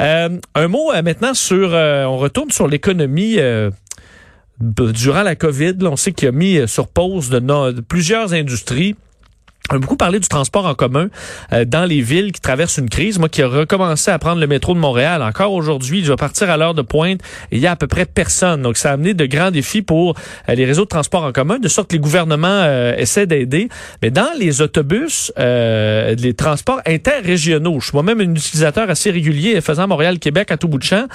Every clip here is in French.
Euh, un mot euh, maintenant sur, euh, on retourne sur l'économie durant la COVID. on sait qu'il a mis sur pause de plusieurs industries. On a beaucoup parlé du transport en commun euh, dans les villes qui traversent une crise. Moi qui ai recommencé à prendre le métro de Montréal, encore aujourd'hui, je vais partir à l'heure de pointe et il y a à peu près personne. Donc ça a amené de grands défis pour euh, les réseaux de transport en commun, de sorte que les gouvernements euh, essaient d'aider. Mais dans les autobus, les transports interrégionaux, je suis moi-même un utilisateur assez régulier faisant Montréal-Québec à tout bout de champ,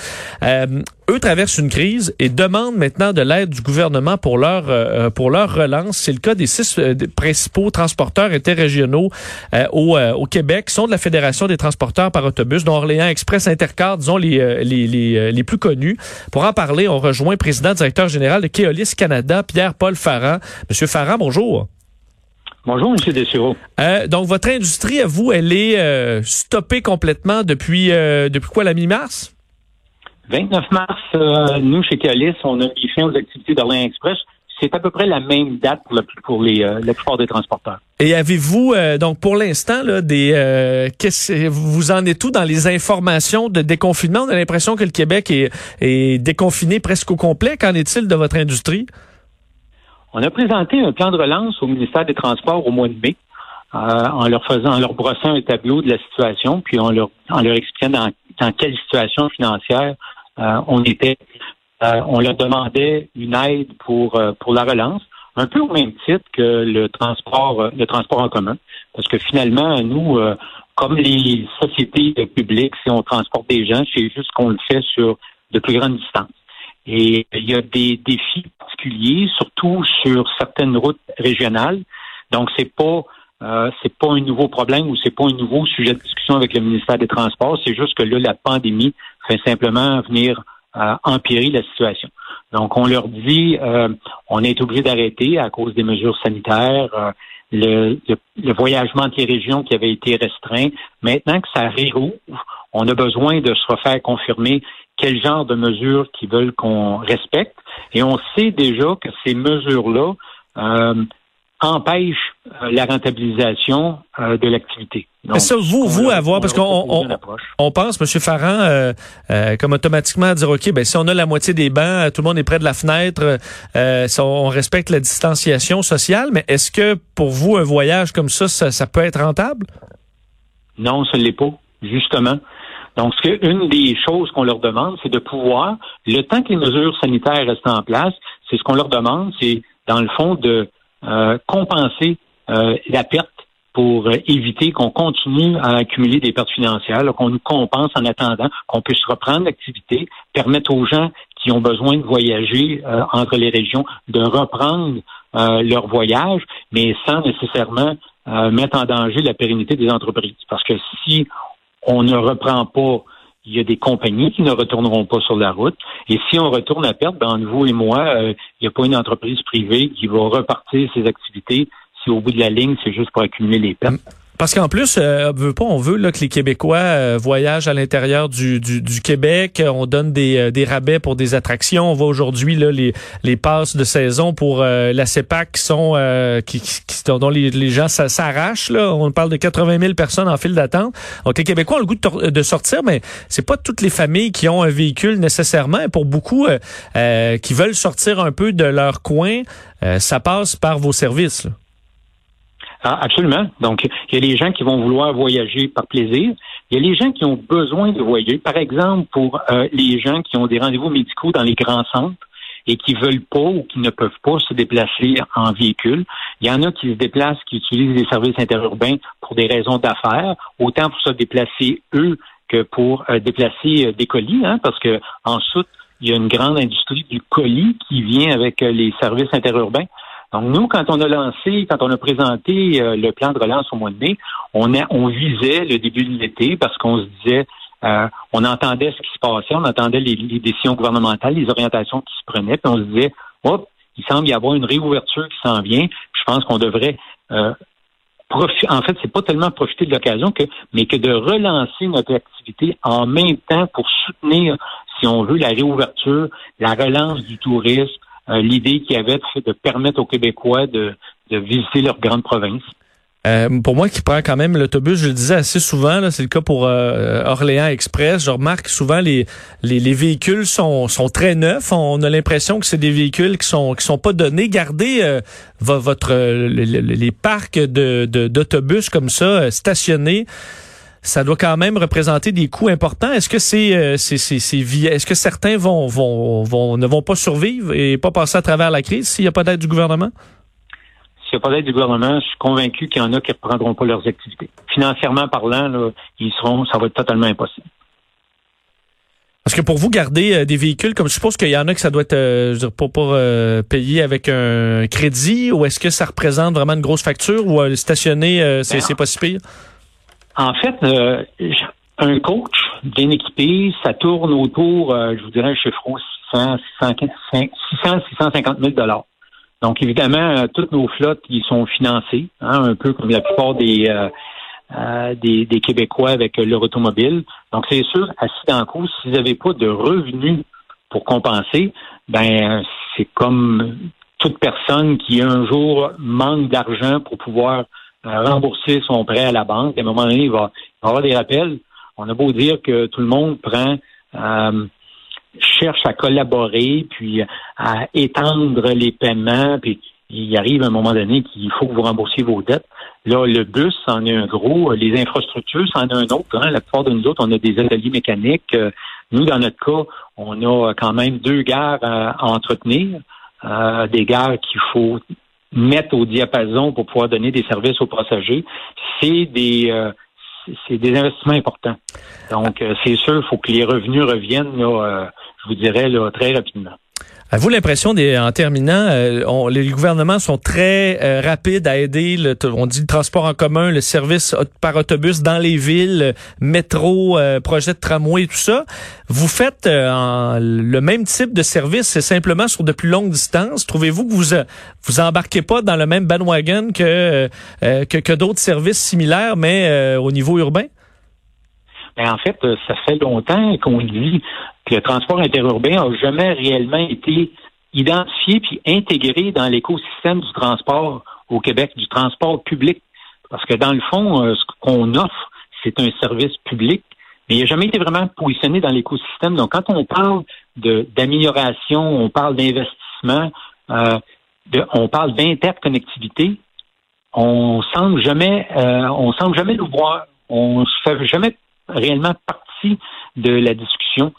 eux traversent une crise et demandent maintenant de l'aide du gouvernement pour leur, pour leur relance. C'est le cas des six principaux transporteurs interrégionaux euh, au, euh, au, Québec sont de la Fédération des transporteurs par autobus, dont Orléans Express Intercar, disons les, euh, les, les, les, plus connus. Pour en parler, on rejoint le président directeur général de Keolis Canada, Pierre-Paul Farran. Monsieur Farran, bonjour. Bonjour, M. Dessureau. Euh, donc, votre industrie, à vous, elle est stoppée complètement depuis, depuis quoi, la mi-mars? 29 mars, nous, chez Keolis, on a mis fin aux activités d'Orléans Express c'est à peu près la même date pour, pour les, euh, la plupart des transporteurs. Et avez-vous, euh, donc pour l'instant, là, des, euh, vous en êtes tout dans les informations de déconfinement? On a l'impression que le Québec est, est déconfiné presque au complet. Qu'en est-il de votre industrie? On a présenté un plan de relance au ministère des Transports au mois de mai. en leur faisant, en leur brossant un tableau de la situation, puis en leur, en leur expliquant dans, dans quelle situation financière on était. Euh, on leur demandait une aide pour, euh, pour la relance, un peu au même titre que le transport, euh, le transport en commun. Parce que finalement, nous, comme les sociétés publiques, si on transporte des gens, c'est juste qu'on le fait sur de plus grandes distances. Et il y a des défis particuliers, surtout sur certaines routes régionales. Donc, c'est pas c'est pas un nouveau problème ou c'est pas un nouveau sujet de discussion avec le ministère des Transports. C'est juste que là, la pandémie simplement venir à empirer la situation. Donc, on leur dit, euh, on est obligé d'arrêter à cause des mesures sanitaires, euh, le, le, voyagement entre les régions qui avait été restreint. Maintenant que ça réouvre, on a besoin de se refaire confirmer quel genre de mesures qu'ils veulent qu'on respecte. Et on sait déjà que ces mesures-là euh, empêche euh, la rentabilisation euh, de l'activité. Ça, vous, vous, avoir, parce qu'on on, pense, M. Farran, euh, comme automatiquement à dire, OK, ben si on a la moitié des bancs, tout le monde est près de la fenêtre, on respecte la distanciation sociale, mais est-ce que pour vous, un voyage comme ça, ça, peut être rentable? Non, ce ne l'est pas, justement. Donc, ce que, une des choses qu'on leur demande, c'est de pouvoir, le temps que les mesures sanitaires restent en place, c'est ce qu'on leur demande, c'est, dans le fond, de euh, compenser euh, la perte pour euh, éviter qu'on continue à accumuler des pertes financières, qu'on nous compense en attendant qu'on puisse reprendre l'activité, permettre aux gens qui ont besoin de voyager entre les régions de reprendre leur voyage, mais sans nécessairement mettre en danger la pérennité des entreprises. Parce que si on ne reprend pas il y a des compagnies qui ne retourneront pas sur la route. Et si on retourne à perte, ben, vous et moi, euh, il n'y a pas une entreprise privée qui va repartir ses activités si au bout de la ligne, c'est juste pour accumuler les pertes. Parce qu'en plus, euh, veut pas, on veut là, que les Québécois euh, voyagent à l'intérieur du, du, du, Québec. On donne des, euh, des rabais pour des attractions. On voit aujourd'hui les, les passes de saison pour euh, la CEPAC qui sont qui, qui, dont les, gens s'arrachent. On parle de 80 000 personnes en file d'attente. Donc les Québécois ont le goût de, sortir, mais c'est pas toutes les familles qui ont un véhicule nécessairement. Et pour beaucoup qui veulent sortir un peu de leur coin, ça passe par vos services. Là. Ah, absolument. Donc, il y a les gens qui vont vouloir voyager par plaisir. Il y a les gens qui ont besoin de voyager. Par exemple, pour euh, les gens qui ont des rendez-vous médicaux dans les grands centres et qui veulent pas ou qui ne peuvent pas se déplacer en véhicule. Il y en a qui se déplacent, qui utilisent les services interurbains pour des raisons d'affaires, autant pour se déplacer eux que pour euh, déplacer euh, des colis, hein, parce que ensuite, il y a une grande industrie du colis qui vient avec les services interurbains. Donc, nous, quand on a lancé, quand on a présenté euh, le plan de relance au mois de mai, on, a, on visait le début de l'été parce qu'on se disait, euh, on entendait ce qui se passait, on entendait les, décisions gouvernementales, les orientations qui se prenaient, puis on se disait, hop, il semble y avoir une réouverture qui s'en vient. Je pense qu'on devrait euh, en fait, c'est pas tellement profiter de l'occasion que, mais que de relancer notre activité en même temps pour soutenir, si on veut, la réouverture, la relance du tourisme, l'idée qu'il y avait de permettre aux Québécois de, visiter leur grande province. Euh, pour moi, qui prend quand même l'autobus, je le disais assez souvent, c'est le cas pour euh, Orléans Express. Je remarque souvent les, les, les véhicules sont, sont très neufs. On a l'impression que c'est des véhicules qui sont qui sont pas donnés. Gardez euh, votre les, parcs de d'autobus comme ça stationnés. Ça doit quand même représenter des coûts importants. Est-ce que c'est c'est c'est est-ce que certains vont, vont vont ne vont pas survivre et pas passer à travers la crise s'il n'y a pas d'aide du gouvernement? S'il n'y a pas d'aide du gouvernement, je suis convaincu qu'il y en a qui ne reprendront pas leurs activités. Financièrement parlant, là, ils seront, ça va être totalement impossible. Parce que pour vous garder euh, des véhicules, comme je suppose qu'il y en a que ça doit être euh, je veux dire, pour, pour euh, payer avec un crédit, ou est-ce que ça représente vraiment une grosse facture ou stationner, c'est, ben, pas si pire? En fait, un coach bien équipé, ça tourne autour, je vous dirais un chiffre 600, 600, 650 000 donc, évidemment, euh, toutes nos flottes, ils sont financées, hein, un peu comme la plupart des, euh, euh, des, Québécois avec leur automobile. Donc, c'est sûr, assis dans s'ils n'avaient pas de revenus pour compenser, ben c'est comme toute personne qui un jour manque d'argent pour pouvoir rembourser son prêt à la banque. À un moment donné, il va, il va avoir des rappels. On a beau dire que tout le monde prend cherche à collaborer, puis à étendre les paiements, puis il arrive un moment donné qu'il faut que vous remboursiez vos dettes. Là, le bus, c'en est un gros. Les infrastructures, c'en est un autre. Hein. La plupart de nous autres, on a des ateliers mécaniques. Nous, dans notre cas, on a quand même deux gares à, entretenir. Euh, des gares qu'il faut mettre au diapason pour pouvoir donner des services aux passagers. C'est des euh, c'est des investissements importants. Donc, euh, c'est sûr, il faut que les revenus reviennent là, je vous dirais, là, très rapidement. Avez-vous l'impression, en terminant, euh, les gouvernements sont très euh, rapides à aider, le, on dit le transport en commun, le service par autobus dans les villes, métro, euh, projet de tramway, tout ça. Vous faites le même type de service, c'est simplement sur de plus longues distances. Trouvez-vous que vous vous embarquez pas dans le même bandwagon que que, que d'autres services similaires, mais au niveau urbain? Ben, en fait, ça fait longtemps qu'on dit que le transport interurbain n'a jamais réellement été identifié puis intégré dans l'écosystème du transport au Québec, du transport public. Parce que dans le fond, euh, ce qu'on offre, c'est un service public, mais il n'a jamais été vraiment positionné dans l'écosystème. Donc, quand on parle d'amélioration, on parle d'investissement, euh, on parle d'interconnectivité, on semble jamais, euh, on semble jamais le voir. On se fait jamais réellement partie de la discussion.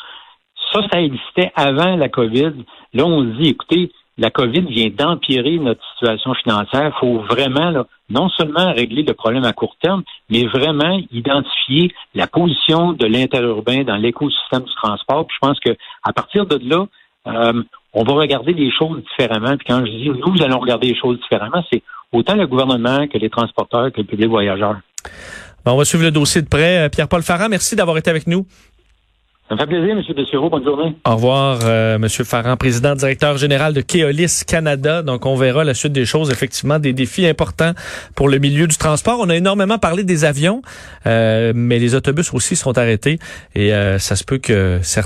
Ça, ça existait avant la COVID. Là, on se dit, écoutez, la COVID vient d'empirer notre situation financière. Il faut vraiment, non seulement régler le problème à court terme, mais vraiment identifier la position de l'interurbain dans l'écosystème du transport. Puis je pense que à partir de là, euh, on va regarder les choses différemment. Puis quand je dis nous allons regarder les choses différemment, c'est autant le gouvernement que les transporteurs que le public voyageur. On va suivre le dossier de près. Euh, Pierre-Paul Farah, merci d'avoir été avec nous. Ça me fait plaisir, M. Dessureau. Bonne journée. Au revoir, euh, M. Farran, président directeur général de Keolis Canada. Donc, on verra la suite des choses. Effectivement, des défis importants pour le milieu du transport. On a énormément parlé des avions, euh, mais les autobus aussi sont arrêtés et euh, ça se peut que certains